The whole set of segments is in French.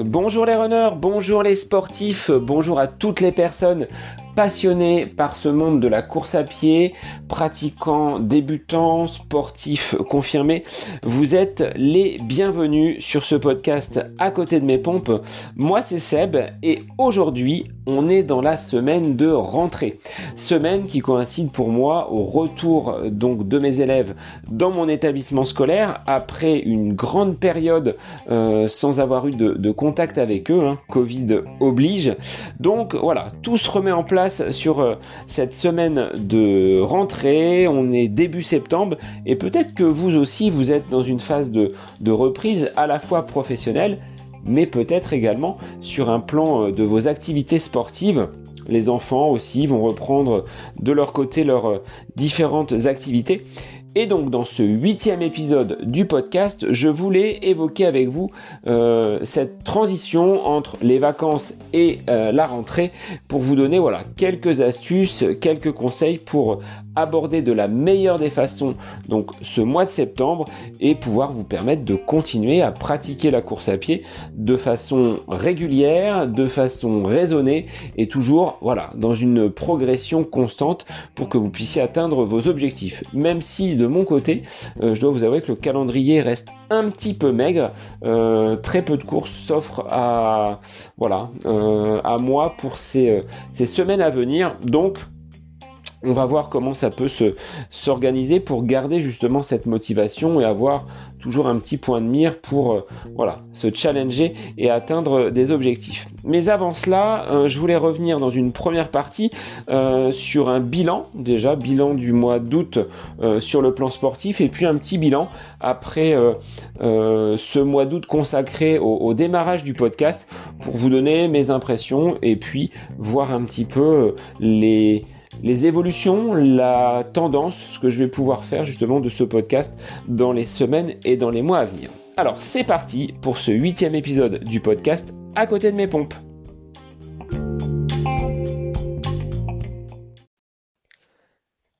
Bonjour les runners, bonjour les sportifs, bonjour à toutes les personnes passionné par ce monde de la course à pied, pratiquant, débutant, sportif confirmé, vous êtes les bienvenus sur ce podcast à côté de mes pompes. Moi c'est Seb et aujourd'hui on est dans la semaine de rentrée. Semaine qui coïncide pour moi au retour donc de mes élèves dans mon établissement scolaire après une grande période euh, sans avoir eu de, contact avec eux, hein. Covid oblige. Donc voilà, tout se remet en place sur euh, cette semaine de rentrée. On est début septembre et peut-être que vous aussi vous êtes dans une phase de, reprise à la fois professionnelle mais peut-être également sur un plan euh, de vos activités sportives. Les enfants aussi vont reprendre de leur côté leurs euh, différentes activités. Et donc dans ce huitième épisode du podcast, je voulais évoquer avec vous euh, cette transition entre les vacances et la rentrée pour vous donner voilà quelques astuces, quelques conseils pour aborder de la meilleure des façons donc ce mois de septembre et pouvoir vous permettre de continuer à pratiquer la course à pied de façon régulière, de façon raisonnée et toujours voilà dans une progression constante pour que vous puissiez atteindre vos objectifs. Même si de mon côté, euh, je dois vous avouer que le calendrier reste un petit peu maigre, euh, très peu de courses s'offrent à voilà euh, à moi pour ces, ces semaines à venir. Donc on va voir comment ça peut se s'organiser pour garder justement cette motivation et avoir toujours un petit point de mire pour euh, voilà se challenger et atteindre des objectifs. Mais avant cela, euh, je voulais revenir dans une première partie euh, sur un bilan déjà bilan du mois d'août sur le plan sportif et puis un petit bilan après ce mois d'août consacré au, démarrage du podcast pour vous donner mes impressions et puis voir un petit peu les les évolutions, la tendance, ce que je vais pouvoir faire justement de ce podcast dans les semaines et dans les mois à venir. Alors c'est parti pour ce huitième épisode du podcast à côté de mes pompes.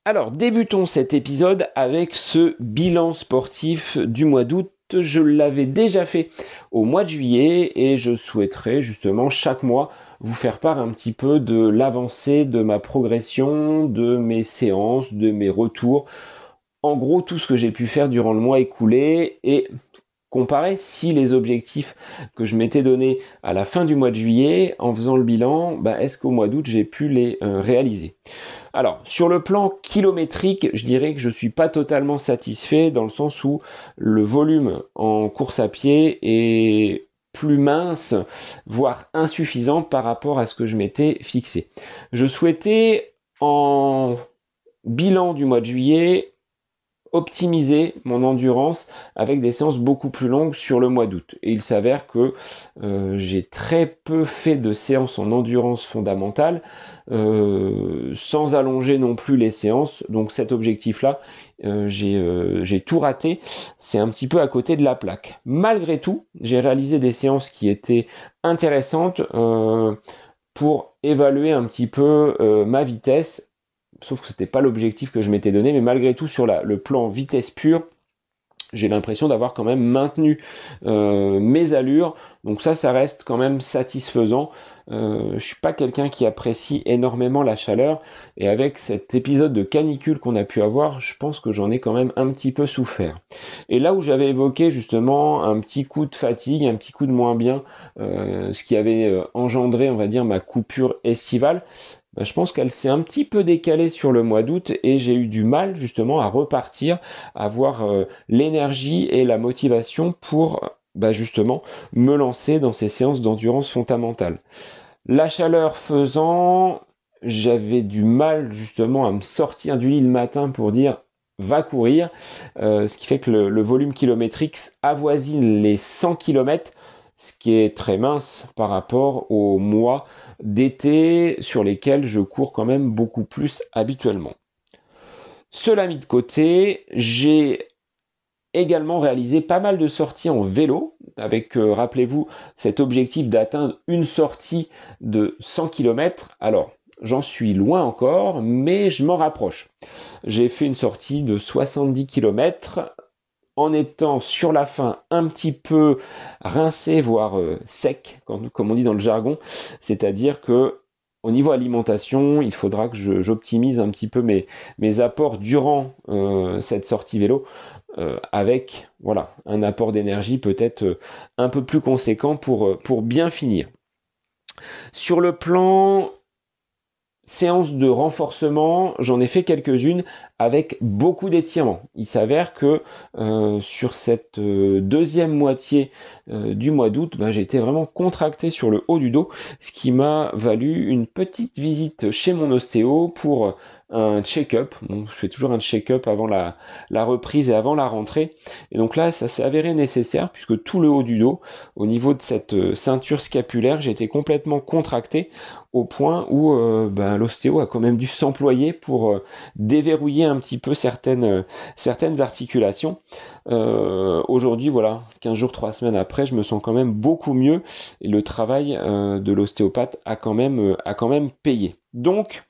Alors débutons cet épisode avec ce bilan sportif du mois d'août je l'avais déjà fait au mois de juillet et je souhaiterais justement chaque mois vous faire part un petit peu de l'avancée de ma progression, de mes séances, de mes retours. En gros, tout ce que j'ai pu faire durant le mois écoulé et comparer si les objectifs que je m'étais donnés à la fin du mois de juillet en faisant le bilan, bah, est-ce qu'au mois d'août j'ai pu les euh, réaliser? Alors, sur le plan kilométrique, je dirais que je ne suis pas totalement satisfait dans le sens où le volume en course à pied est plus mince, voire insuffisant par rapport à ce que je m'étais fixé. Je souhaitais en bilan du mois de juillet optimiser mon endurance avec des séances beaucoup plus longues sur le mois d'août. Et il s'avère que euh, j'ai très peu fait de séances en endurance fondamentale, euh, sans allonger non plus les séances. Donc cet objectif-là, euh, j'ai tout raté. C'est un petit peu à côté de la plaque. Malgré tout, j'ai réalisé des séances qui étaient intéressantes pour évaluer un petit peu ma vitesse sauf que ce n'était pas l'objectif que je m'étais donné, mais malgré tout sur le plan vitesse pure, j'ai l'impression d'avoir quand même maintenu euh, mes allures. Donc ça, ça reste quand même satisfaisant. Euh, je suis pas quelqu'un qui apprécie énormément la chaleur. Et avec cet épisode de canicule qu'on a pu avoir, je pense que j'en ai quand même un petit peu souffert. Et là où j'avais évoqué justement un petit coup de fatigue, un petit coup de moins bien, euh, ce qui avait engendré, on va dire, ma coupure estivale, bah, je pense qu'elle s'est un petit peu décalée sur le mois d'août et j'ai eu du mal justement à repartir, à avoir euh, l'énergie et la motivation pour bah, justement me lancer dans ces séances d'endurance fondamentale. La chaleur faisant, j'avais du mal justement à me sortir du lit le matin pour dire va courir, euh, ce qui fait que le, le, volume kilométrique avoisine les 100 km, ce qui est très mince par rapport au mois d'été sur lesquels je cours quand même beaucoup plus habituellement. Cela mis de côté, j'ai également réalisé pas mal de sorties en vélo, avec, euh, rappelez-vous, cet objectif d'atteindre une sortie de 100 km. Alors, j'en suis loin encore, mais je m'en rapproche. J'ai fait une sortie de 70 km en étant sur la fin un petit peu rincé, voire euh, sec, comme on dit dans le jargon. C'est-à-dire que au niveau alimentation, il faudra que j'optimise un petit peu mes, apports durant euh, cette sortie vélo euh, avec voilà, un apport d'énergie peut-être un peu plus conséquent pour bien finir. Sur le plan séance de renforcement, j'en ai fait quelques-unes avec beaucoup d'étirements. Il s'avère que euh, sur cette euh, deuxième moitié euh, du mois d'août, bah, j'ai été vraiment contracté sur le haut du dos, ce qui m'a valu une petite visite chez mon ostéo pour un check-up. je fais toujours un check-up avant la, reprise et avant la rentrée. Et donc là, ça s'est avéré nécessaire puisque tout le haut du dos, au niveau de cette ceinture scapulaire, j'ai été complètement contracté au point où ben, l'ostéo a quand même dû s'employer pour déverrouiller un petit peu certaines, certaines articulations. Aujourd'hui, voilà, 15 jours, 3 semaines après, je me sens quand même beaucoup mieux et le travail de l'ostéopathe a quand même, a quand même payé. Donc,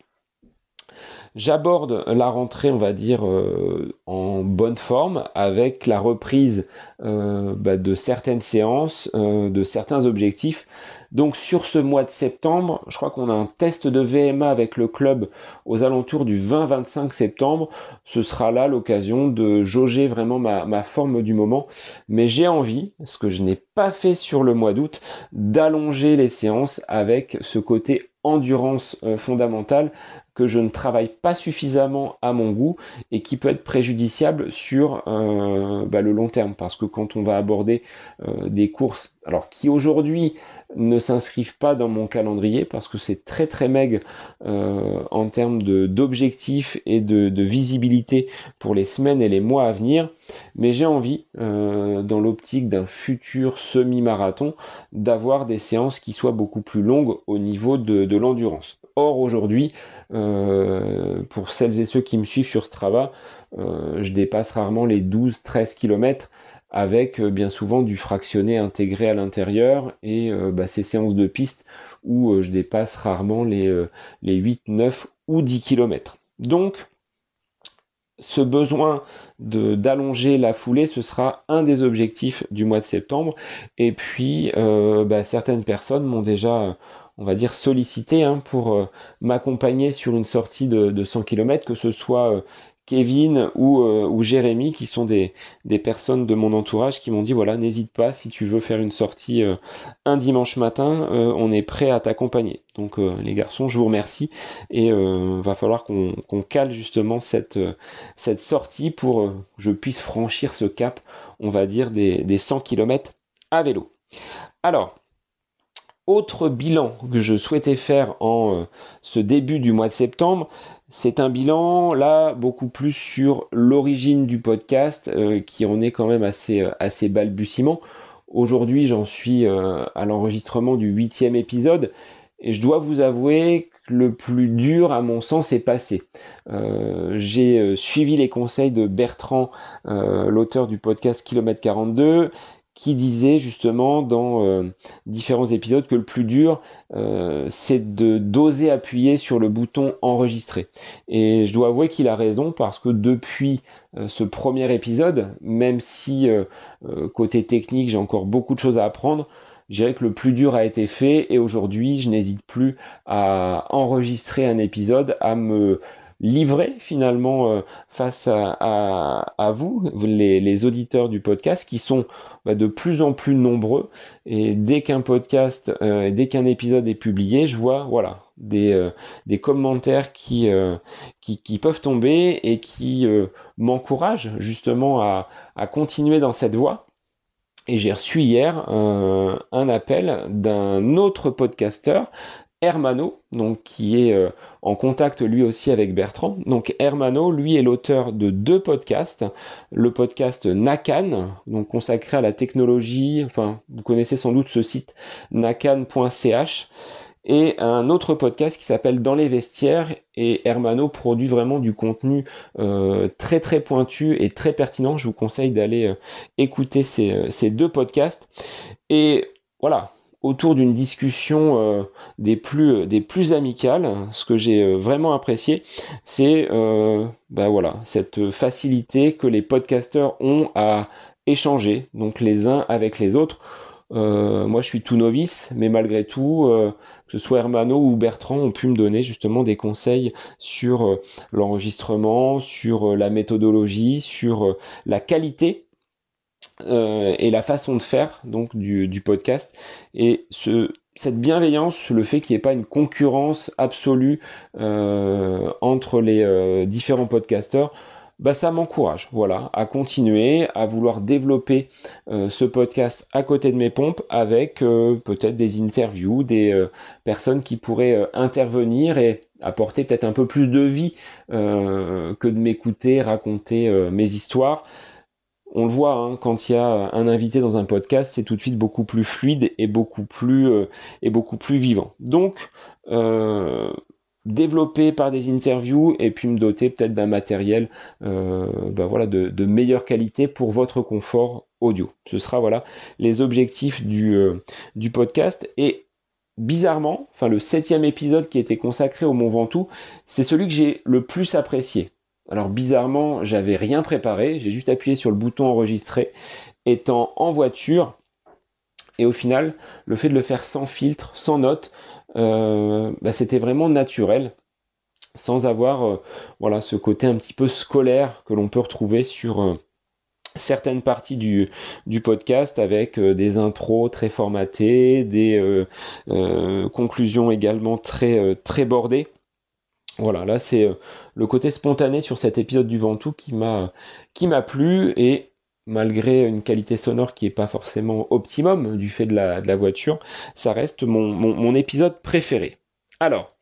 J'aborde la rentrée, on va dire, euh, en bonne forme avec la reprise euh, bah, de certaines séances, euh, de certains objectifs. Donc sur ce mois de septembre, je crois qu'on a un test de VMA avec le club aux alentours du 20-25 septembre. Ce sera là l'occasion de jauger vraiment ma, forme du moment. Mais j'ai envie, ce que je n'ai pas fait sur le mois d'août, d'allonger les séances avec ce côté endurance fondamentale que je ne travaille pas suffisamment à mon goût et qui peut être préjudiciable sur euh, bah, le long terme. Parce que quand on va aborder euh, des courses alors qui aujourd'hui ne s'inscrivent pas dans mon calendrier parce que c'est très très maigre euh, en termes d'objectifs et de, visibilité pour les semaines et les mois à venir mais j'ai envie dans l'optique d'un futur semi-marathon d'avoir des séances qui soient beaucoup plus longues au niveau de l'endurance. Or aujourd'hui, pour celles et ceux qui me suivent sur Strava, euh, je dépasse rarement les 12-13 km avec euh, bien souvent du fractionné intégré à l'intérieur et bah, ces séances de piste où je dépasse rarement les, les 8, 9 ou 10 km. Donc, ce besoin d'allonger la foulée, ce sera un des objectifs du mois de septembre. Et puis, bah, certaines personnes m'ont déjà on va dire, sollicité hein, pour euh, m'accompagner sur une sortie de, 100 km, que ce soit euh, Kevin ou, euh, ou, Jérémy, qui sont des, personnes de mon entourage qui m'ont dit, voilà, n'hésite pas, si tu veux faire une sortie un dimanche matin, on est prêt à t'accompagner. Donc les garçons, je vous remercie et va falloir qu'on cale justement cette, cette sortie pour que je puisse franchir ce cap, on va dire, des, des 100 km à vélo. Alors, autre bilan que je souhaitais faire en euh, ce début du mois de septembre, c'est un bilan là beaucoup plus sur l'origine du podcast euh, qui en est quand même assez, euh, assez balbutiement. Aujourd'hui j'en suis à l'enregistrement du huitième épisode et je dois vous avouer que le plus dur à mon sens est passé. J'ai suivi les conseils de Bertrand, l'auteur du podcast Kilomètre 42 qui disait justement dans euh, différents épisodes que le plus dur euh, c'est de d'oser appuyer sur le bouton enregistrer. Et je dois avouer qu'il a raison parce que depuis euh, ce premier épisode, même si côté technique j'ai encore beaucoup de choses à apprendre, je dirais que le plus dur a été fait et aujourd'hui je n'hésite plus à enregistrer un épisode, à me livrer finalement euh, face à, vous, les, auditeurs du podcast, qui sont bah, de plus en plus nombreux. Et dès qu'un podcast, euh, dès qu'un épisode est publié, je vois voilà des, euh, des commentaires qui, qui, peuvent tomber et qui m'encouragent justement à, à continuer dans cette voie. Et j'ai reçu hier un appel d'un autre podcasteur Hermano, donc qui est euh, en contact lui aussi avec Bertrand. Donc Hermano, lui est l'auteur de deux podcasts. Le podcast Nakan, donc consacré à la technologie, enfin vous connaissez sans doute ce site nakan.ch, et un autre podcast qui s'appelle Dans les vestiaires. Et Hermano produit vraiment du contenu euh, très très pointu et très pertinent. Je vous conseille d'aller euh, écouter ces, ces deux podcasts. Et voilà, autour d'une discussion euh, des, plus, des plus amicales. Ce que j'ai euh, vraiment apprécié, c'est bah voilà, cette facilité que les podcasteurs ont à échanger, donc les uns avec les autres. moi, je suis tout novice, mais malgré tout, que ce soit Hermano ou Bertrand ont pu me donner justement des conseils sur l'enregistrement, sur la méthodologie, sur la qualité euh, et la façon de faire donc du, podcast. Et ce, cette bienveillance, le fait qu'il n'y ait pas une concurrence absolue euh, entre les euh, différents podcasteurs, bah ça m'encourage, voilà, à continuer, à vouloir développer ce podcast à côté de mes pompes avec peut-être des interviews, des personnes qui pourraient intervenir et apporter peut-être un peu plus de vie que de m'écouter raconter mes histoires on le voit hein, quand il y a un invité dans un podcast, c'est tout de suite beaucoup plus fluide et beaucoup plus euh, et beaucoup plus vivant. Donc euh, développer par des interviews et puis me doter peut-être d'un matériel euh, ben voilà, de, meilleure qualité pour votre confort audio. Ce sera voilà les objectifs du, du podcast et bizarrement, enfin le septième épisode qui était consacré au Mont Ventoux, c'est celui que j'ai le plus apprécié. Alors bizarrement, j'avais rien préparé, j'ai juste appuyé sur le bouton enregistrer étant en voiture. Et au final, le fait de le faire sans filtre, sans notes, euh, bah, c'était vraiment naturel, sans avoir euh, voilà, ce côté un petit peu scolaire que l'on peut retrouver sur euh, certaines parties du, du podcast avec des intros très formatées, des conclusions également très, très bordées. Voilà, là c'est euh, le côté spontané sur cet épisode du Ventoux qui m'a qui m'a plu et malgré une qualité sonore qui n'est pas forcément optimum du fait de la, de la voiture, ça reste mon, mon, épisode préféré. Alors,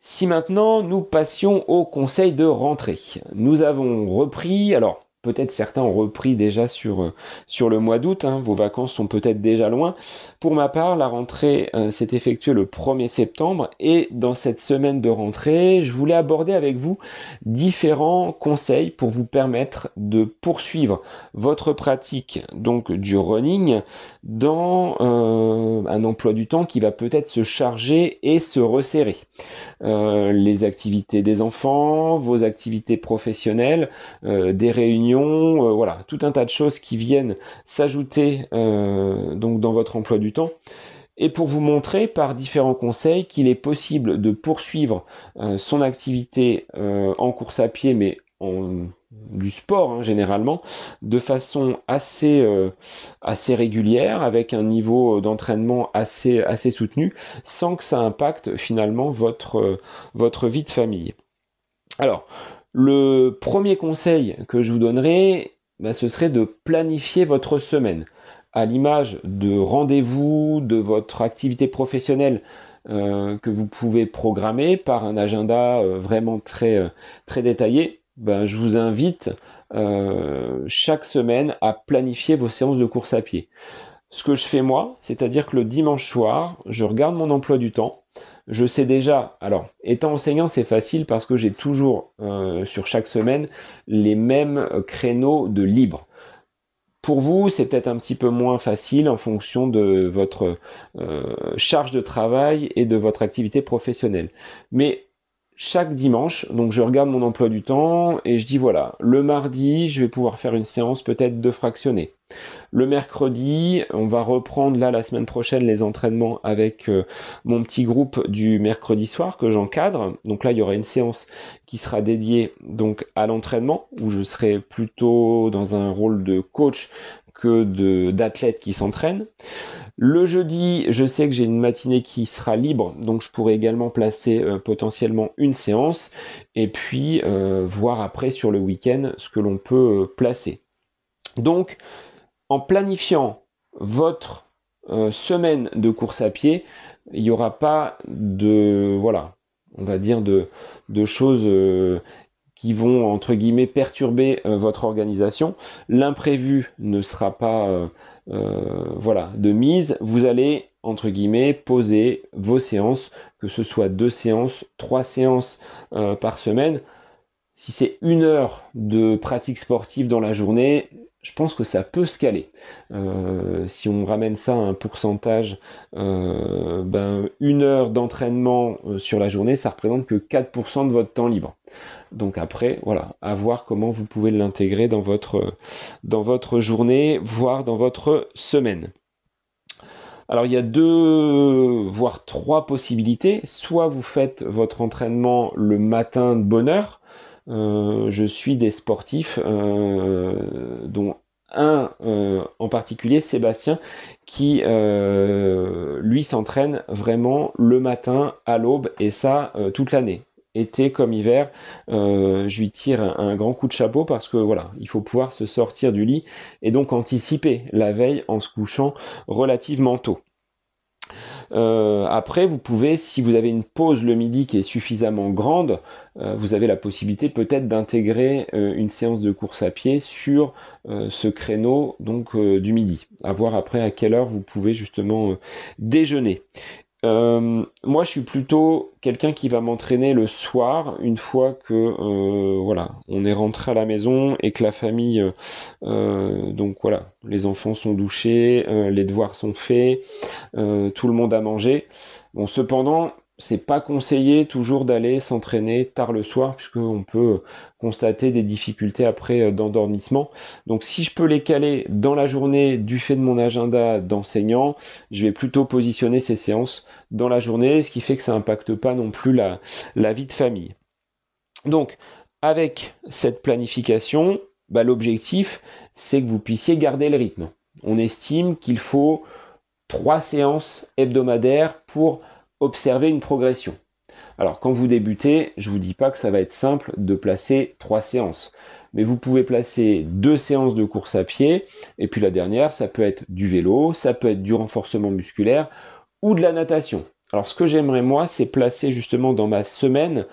si maintenant nous passions au conseil de rentrée, nous avons repris, alors Peut-être certains ont repris déjà sur, euh, sur le mois d'août, hein. vos vacances sont peut-être déjà loin. Pour ma part, la rentrée euh, s'est effectuée le 1er septembre et dans cette semaine de rentrée, je voulais aborder avec vous différents conseils pour vous permettre de poursuivre votre pratique donc du running dans euh, un emploi du temps qui va peut-être se charger et se resserrer. les activités des enfants, vos activités professionnelles, des réunions euh, voilà, tout un tas de choses qui viennent s'ajouter euh, donc dans votre emploi du temps et pour vous montrer par différents conseils qu'il est possible de poursuivre euh, son activité en course à pied, mais en, du sport hein, généralement, de façon assez, assez régulière, avec un niveau d'entraînement assez, assez soutenu, sans que ça impacte finalement votre, votre vie de famille. Alors, le premier conseil que je vous donnerai, bah, ce serait de planifier votre semaine à l'image de rendez-vous de votre activité professionnelle euh, que vous pouvez programmer par un agenda euh, vraiment très, euh, très détaillé. Ben, je vous invite chaque semaine à planifier vos séances de course à pied. Ce que je fais moi, c'est-à-dire que le dimanche soir, je regarde mon emploi du temps, je sais déjà, alors étant enseignant c'est facile parce que j'ai toujours euh, sur chaque semaine les mêmes créneaux de libre. Pour vous, c'est peut-être un petit peu moins facile en fonction de votre euh, charge de travail et de votre activité professionnelle. Mais chaque dimanche, donc je regarde mon emploi du temps et je dis voilà, le mardi, je vais pouvoir faire une séance peut-être de fractionner. Le mercredi, on va reprendre là la semaine prochaine les entraînements avec euh, mon petit groupe du mercredi soir que j'encadre. Donc là, il y aura une séance qui sera dédiée donc à l'entraînement où je serai plutôt dans un rôle de coach que d'athlètes qui s'entraînent. Le jeudi, je sais que j'ai une matinée qui sera libre, donc je pourrais également placer euh, potentiellement une séance et puis euh, voir après sur le week-end ce que l'on peut placer. Donc, en planifiant votre semaine de course à pied, il n'y aura pas de, voilà, on va dire de, choses qui vont entre guillemets perturber euh, votre organisation. L'imprévu ne sera pas euh, euh, voilà de mise. Vous allez entre guillemets poser vos séances, que ce soit deux séances, trois séances par semaine. Si c'est une heure de pratique sportive dans la journée, je pense que ça peut se caler. Euh, si on ramène ça à un pourcentage, euh, ben, une heure d'entraînement euh, sur la journée, ça représente que 4% de votre temps libre. Donc après, voilà, à voir comment vous pouvez l'intégrer dans votre, dans votre journée, voire dans votre semaine. Alors il y a deux, voire trois possibilités. Soit vous faites votre entraînement le matin de bonne heure, je suis des sportifs, euh, dont un euh, en particulier, Sébastien, qui lui s'entraîne vraiment le matin à l'aube et ça toute l'année été comme hiver, je lui tire un, grand coup de chapeau parce que voilà, il faut pouvoir se sortir du lit et donc anticiper la veille en se couchant relativement tôt. Euh, après, vous pouvez, si vous avez une pause le midi qui est suffisamment grande, euh, vous avez la possibilité peut-être d'intégrer euh, une séance de course à pied sur ce créneau donc du midi. À voir après à quelle heure vous pouvez justement déjeuner. Euh, moi, je suis plutôt quelqu'un qui va m'entraîner le soir, une fois que euh, voilà, on est rentré à la maison et que la famille, euh, donc voilà, les enfants sont douchés, les devoirs sont faits, tout le monde a mangé. Bon, cependant, c'est pas conseillé toujours d'aller s'entraîner tard le soir puisqu'on peut constater des difficultés après euh, d'endormissement. Donc si je peux les caler dans la journée du fait de mon agenda d'enseignant, je vais plutôt positionner ces séances dans la journée, ce qui fait que ça n'impacte pas non plus la, la vie de famille. Donc avec cette planification, bah, l'objectif c'est que vous puissiez garder le rythme. On estime qu'il faut trois séances hebdomadaires pour observer une progression. Alors quand vous débutez, je vous dis pas que ça va être simple de placer trois séances, mais vous pouvez placer deux séances de course à pied et puis la dernière, ça peut être du vélo, ça peut être du renforcement musculaire ou de la natation. Alors ce que j'aimerais moi, c'est placer justement dans ma semaine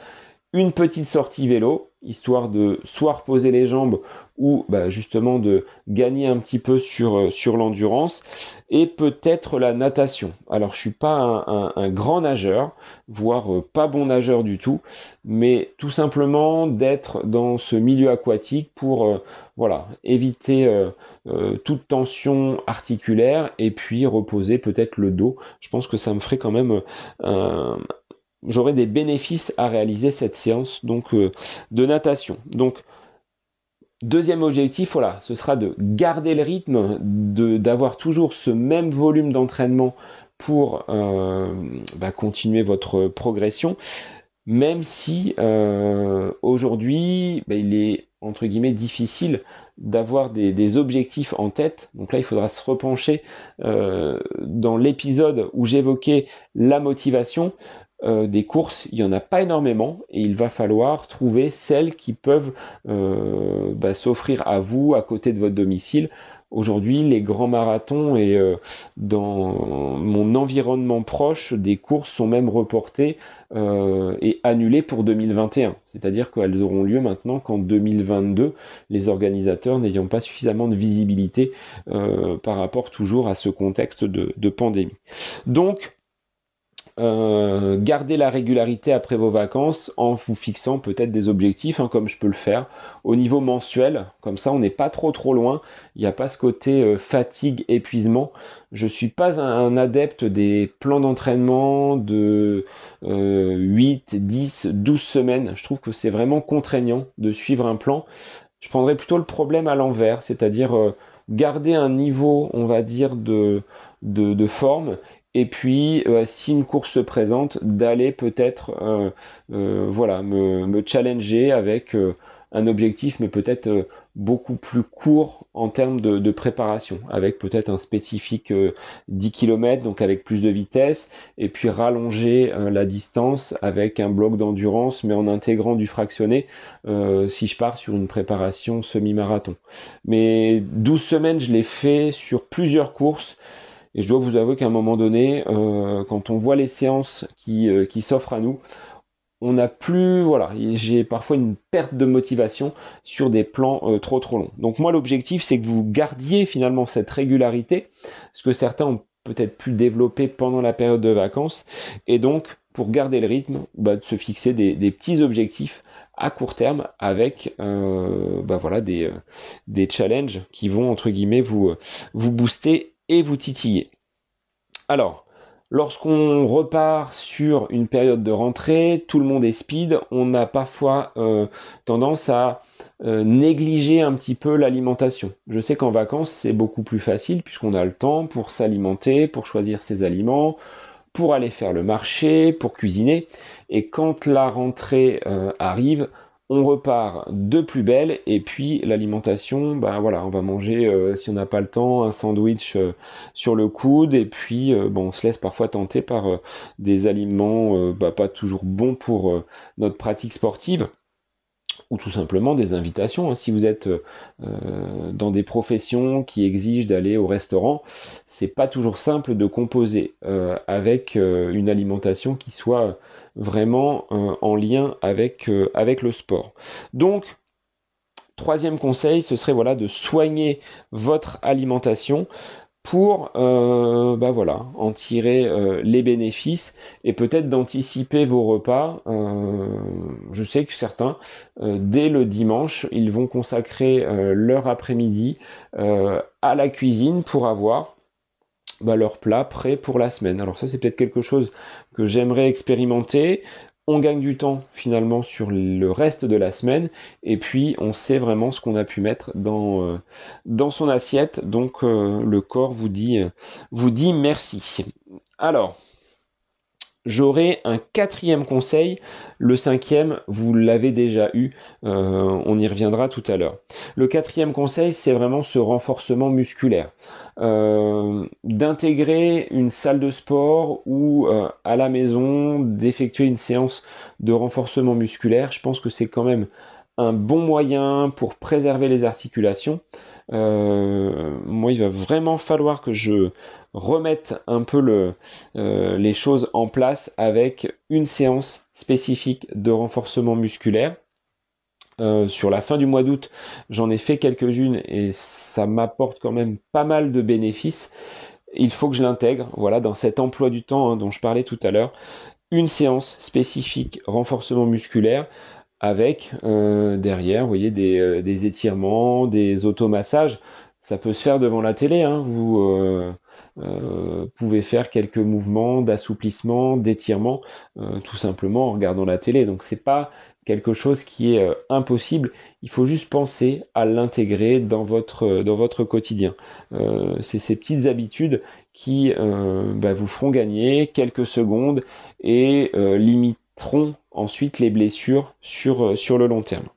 une petite sortie vélo, histoire de soit reposer les jambes ou bah, justement de gagner un petit peu sur, euh, sur l'endurance, et peut-être la natation. Alors je suis pas un, grand nageur, voire euh, pas bon nageur du tout, mais tout simplement d'être dans ce milieu aquatique pour euh, voilà éviter toute tension articulaire et puis reposer peut-être le dos. Je pense que ça me ferait quand même un, j'aurai des bénéfices à réaliser cette séance donc euh, de natation. Donc deuxième objectif, voilà, ce sera de garder le rythme, d'avoir toujours ce même volume d'entraînement pour euh, bah, continuer votre progression, même si euh, aujourd'hui bah, il est entre guillemets difficile d'avoir des, des, objectifs en tête. Donc là, il faudra se repencher dans l'épisode où j'évoquais la motivation. Euh, des courses, il n'y en a pas énormément et il va falloir trouver celles qui peuvent euh, bah, s'offrir à vous à côté de votre domicile. Aujourd'hui, les grands marathons et euh, dans mon environnement proche, des courses sont même reportées et annulées pour 2021. C'est-à-dire qu'elles auront lieu maintenant qu'en 2022, les organisateurs n'ayant pas suffisamment de visibilité par rapport toujours à ce contexte de, de pandémie. Donc, euh, garder la régularité après vos vacances en vous fixant peut-être des objectifs, hein, comme je peux le faire, au niveau mensuel. Comme ça, on n'est pas trop trop loin. Il n'y a pas ce côté euh, fatigue, épuisement. Je suis pas un, adepte des plans d'entraînement de 8, 10, 12 semaines. Je trouve que c'est vraiment contraignant de suivre un plan. Je prendrais plutôt le problème à l'envers, c'est-à-dire euh, garder un niveau, on va dire, de, de forme et puis euh, si une course se présente, d'aller peut-être euh, euh, voilà me, challenger avec un objectif, mais peut-être beaucoup plus court en termes de, préparation, avec peut-être un spécifique 10 km, donc avec plus de vitesse, et puis rallonger la distance avec un bloc d'endurance, mais en intégrant du fractionné, si je pars sur une préparation semi-marathon. Mais 12 semaines, je l'ai fait sur plusieurs courses. Et je dois vous avouer qu'à un moment donné, euh, quand on voit les séances qui, euh, qui s'offrent à nous, on n'a plus, voilà, j'ai parfois une perte de motivation sur des plans euh, trop trop longs. Donc moi l'objectif c'est que vous gardiez finalement cette régularité, ce que certains ont peut-être pu développer pendant la période de vacances, et donc pour garder le rythme, bah, de se fixer des, des petits objectifs à court terme avec bah voilà, des, des challenges qui vont entre guillemets vous, vous booster et vous titiller. Alors, Lorsqu'on repart sur une période de rentrée, tout le monde est speed, on a parfois euh, tendance à euh, négliger un petit peu l'alimentation. Je sais qu'en vacances, c'est beaucoup plus facile puisqu'on a le temps pour s'alimenter, pour choisir ses aliments, pour aller faire le marché, pour cuisiner. Et quand la rentrée euh, arrive, on repart de plus belle et puis l'alimentation, ben voilà, on va manger euh, si on n'a pas le temps un sandwich euh, sur le coude et puis euh, bon, on se laisse parfois tenter par des aliments bah, pas toujours bons pour notre pratique sportive ou tout simplement des invitations. Hein. Si vous êtes dans des professions qui exigent d'aller au restaurant, c'est pas toujours simple de composer avec une alimentation qui soit vraiment euh, en lien avec, euh, avec le sport. Donc, troisième conseil, ce serait voilà, de soigner votre alimentation pour euh, bah voilà, en tirer les bénéfices et peut-être d'anticiper vos repas. je sais que certains, dès le dimanche, ils vont consacrer leur après-midi à la cuisine pour avoir bah, leur plat prêt pour la semaine. Alors ça c'est peut-être quelque chose que j'aimerais expérimenter. On gagne du temps finalement sur le reste de la semaine et puis on sait vraiment ce qu'on a pu mettre dans, euh, dans son assiette. Donc euh, le corps vous dit, vous dit merci. Alors, J'aurai un quatrième conseil, le cinquième, vous l'avez déjà eu, euh, on y reviendra tout à l'heure. Le quatrième conseil, c'est vraiment ce renforcement musculaire. Euh, d'intégrer une salle de sport ou euh, à la maison, d'effectuer une séance de renforcement musculaire, je pense que c'est quand même un bon moyen pour préserver les articulations. Euh, moi, il va vraiment falloir que je remette un peu euh, les choses en place avec une séance spécifique de renforcement musculaire. Euh, sur la fin du mois d'août, j'en ai fait quelques-unes et ça m'apporte quand même pas mal de bénéfices. Il faut que je l'intègre, voilà, dans cet emploi du temps hein, dont je parlais tout à l'heure, une séance spécifique renforcement musculaire avec euh, derrière, vous voyez, des, euh, des, étirements, des automassages. Ça peut se faire devant la télé. Hein. Vous euh, pouvez faire quelques mouvements d'assouplissement, d'étirement, tout simplement en regardant la télé. Donc c'est pas quelque chose qui est impossible. Il faut juste penser à l'intégrer dans votre dans votre quotidien. c'est ces petites habitudes qui bah, vous feront gagner quelques secondes et limiteront ensuite les blessures sur, euh, sur le long terme.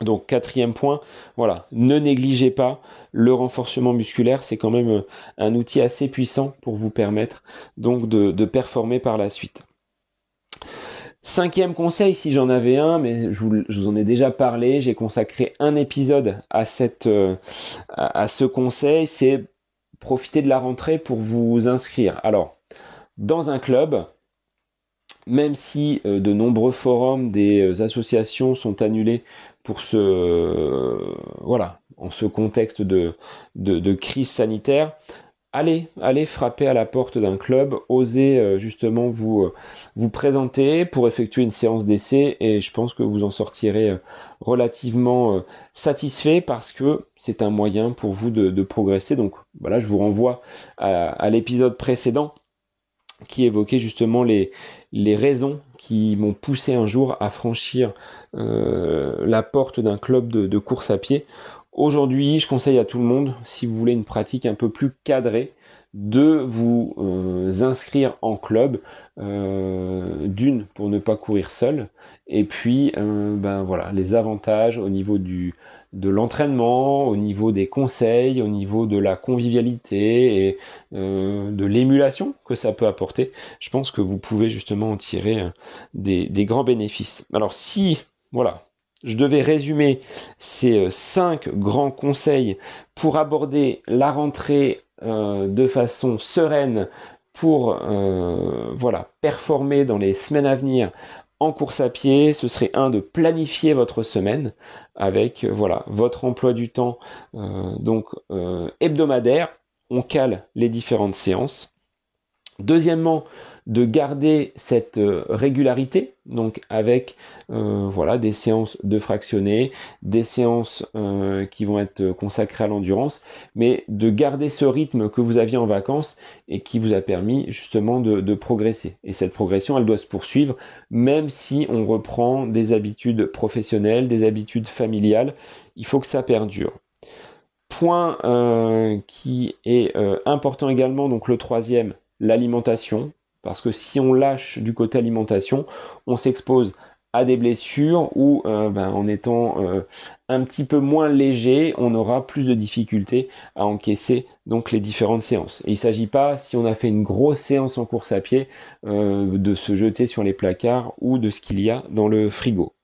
Donc quatrième point, voilà, ne négligez pas le renforcement musculaire, c'est quand même euh, un outil assez puissant pour vous permettre donc de, performer par la suite. Cinquième conseil, si j'en avais un, mais je vous, en ai déjà parlé, j'ai consacré un épisode à, cette, euh, à ce conseil, c'est profiter de la rentrée pour vous inscrire. Alors, dans un club, même si euh, de nombreux forums des euh, associations sont annulés pour ce euh, voilà en ce contexte de, de, crise sanitaire, allez, allez frapper à la porte d'un club, osez justement vous, vous présenter pour effectuer une séance d'essai et je pense que vous en sortirez relativement satisfait parce que c'est un moyen pour vous de, progresser. Donc voilà, je vous renvoie à l'épisode précédent qui évoquait justement les, les raisons qui m'ont poussé un jour à franchir euh, la porte d'un club de, course à pied. Aujourd'hui, je conseille à tout le monde, si vous voulez une pratique un peu plus cadrée, de vous euh, inscrire en club, euh, d'une pour ne pas courir seul, et puis ben voilà les avantages au niveau du de l'entraînement, au niveau des conseils, au niveau de la convivialité et euh, de l'émulation que ça peut apporter, je pense que vous pouvez justement en tirer euh, des, grands bénéfices. Alors si, voilà, je devais résumer ces euh, cinq grands conseils pour aborder la rentrée de façon sereine pour voilà, performer dans les semaines à venir en course à pied, ce serait un de planifier votre semaine avec euh, voilà votre emploi du temps euh, donc euh, hebdomadaire. On cale les différentes séances. Deuxièmement, de garder cette euh, régularité, donc avec euh, voilà des séances de fractionnés, des séances euh, qui vont être consacrées à l'endurance, mais de garder ce rythme que vous aviez en vacances et qui vous a permis justement de, progresser. Et cette progression, elle doit se poursuivre, même si on reprend des habitudes professionnelles, des habitudes familiales, il faut que ça perdure. Point qui est important également, donc le troisième, l'alimentation. Parce que si on lâche du côté alimentation, on s'expose à des blessures ou euh, ben, en étant un petit peu moins léger, on aura plus de difficultés à encaisser donc les différentes séances. Il ne s'agit pas, si on a fait une grosse séance en course à pied, de se jeter sur les placards ou de ce qu'il y a dans le frigo.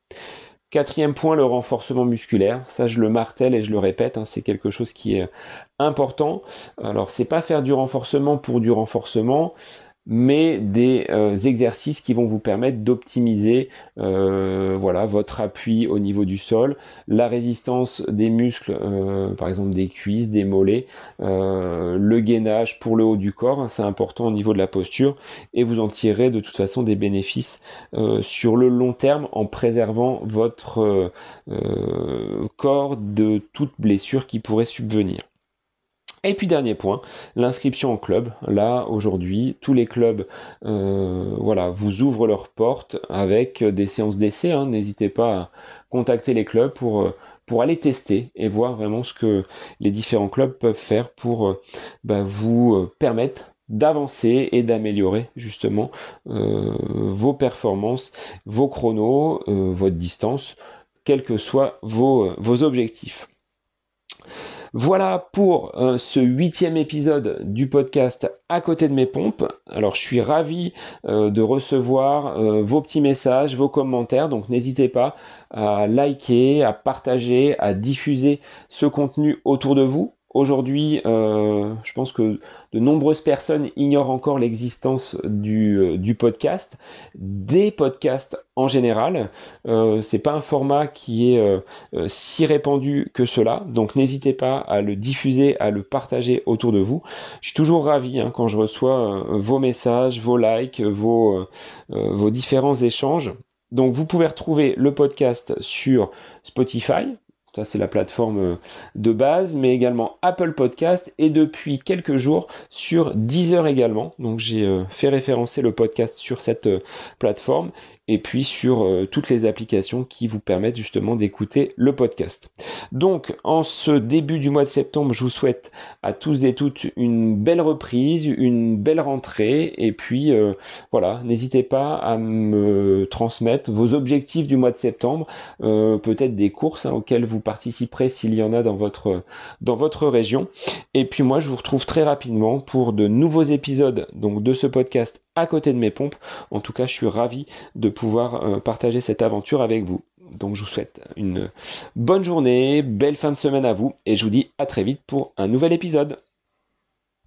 Quatrième point, le renforcement musculaire. Ça, je le martèle et je le répète, hein, c'est quelque chose qui est important. Alors, c'est pas faire du renforcement pour du renforcement, mais des euh, exercices qui vont vous permettre d'optimiser euh, voilà votre appui au niveau du sol, la résistance des muscles, euh, par exemple des cuisses, des mollets, le gainage pour le haut du corps, hein, c'est important au niveau de la posture, et vous en tirerez de toute façon des bénéfices sur le long terme en préservant votre corps de toute blessure qui pourrait subvenir. Et puis dernier point, l'inscription en club. Là aujourd'hui, tous les clubs, euh, voilà, vous ouvrent leurs portes avec des séances d'essai. Hein. N'hésitez pas à contacter les clubs pour euh, pour aller tester et voir vraiment ce que les différents clubs peuvent faire pour euh, bah, vous permettre d'avancer et d'améliorer justement vos performances, vos chronos, votre distance, quels que soient vos, vos objectifs. Voilà pour euh, ce huitième épisode du podcast à côté de mes pompes. Alors je suis ravi euh, de recevoir euh, vos petits messages, vos commentaires, donc n'hésitez pas à liker, à partager, à diffuser ce contenu autour de vous. Aujourd'hui, euh, je pense que de nombreuses personnes ignorent encore l'existence du, euh, podcast, des podcasts en général. Euh, c'est pas un format qui est euh, si répandu que cela, donc n'hésitez pas à le diffuser, à le partager autour de vous. Je suis toujours ravi hein, quand je reçois vos messages, vos likes, vos, vos différents échanges. Donc vous pouvez retrouver le podcast sur Spotify, ça, c'est la plateforme euh, de base, mais également Apple Podcast et depuis quelques jours sur Deezer également. Donc, j'ai euh, fait référencer le podcast sur cette euh, plateforme et puis sur euh, toutes les applications qui vous permettent justement d'écouter le podcast. Donc en ce début du mois de septembre, je vous souhaite à tous et toutes une belle reprise, une belle rentrée et puis euh, voilà, n'hésitez pas à me transmettre vos objectifs du mois de septembre, euh, peut-être des courses hein, auxquelles vous participerez s'il y en a dans votre dans votre région. Et puis moi je vous retrouve très rapidement pour de nouveaux épisodes donc de ce podcast à côté de mes pompes. En tout cas, je suis ravi de pouvoir euh, partager cette aventure avec vous. Donc je vous souhaite une bonne journée, belle fin de semaine à vous et je vous dis à très vite pour un nouvel épisode.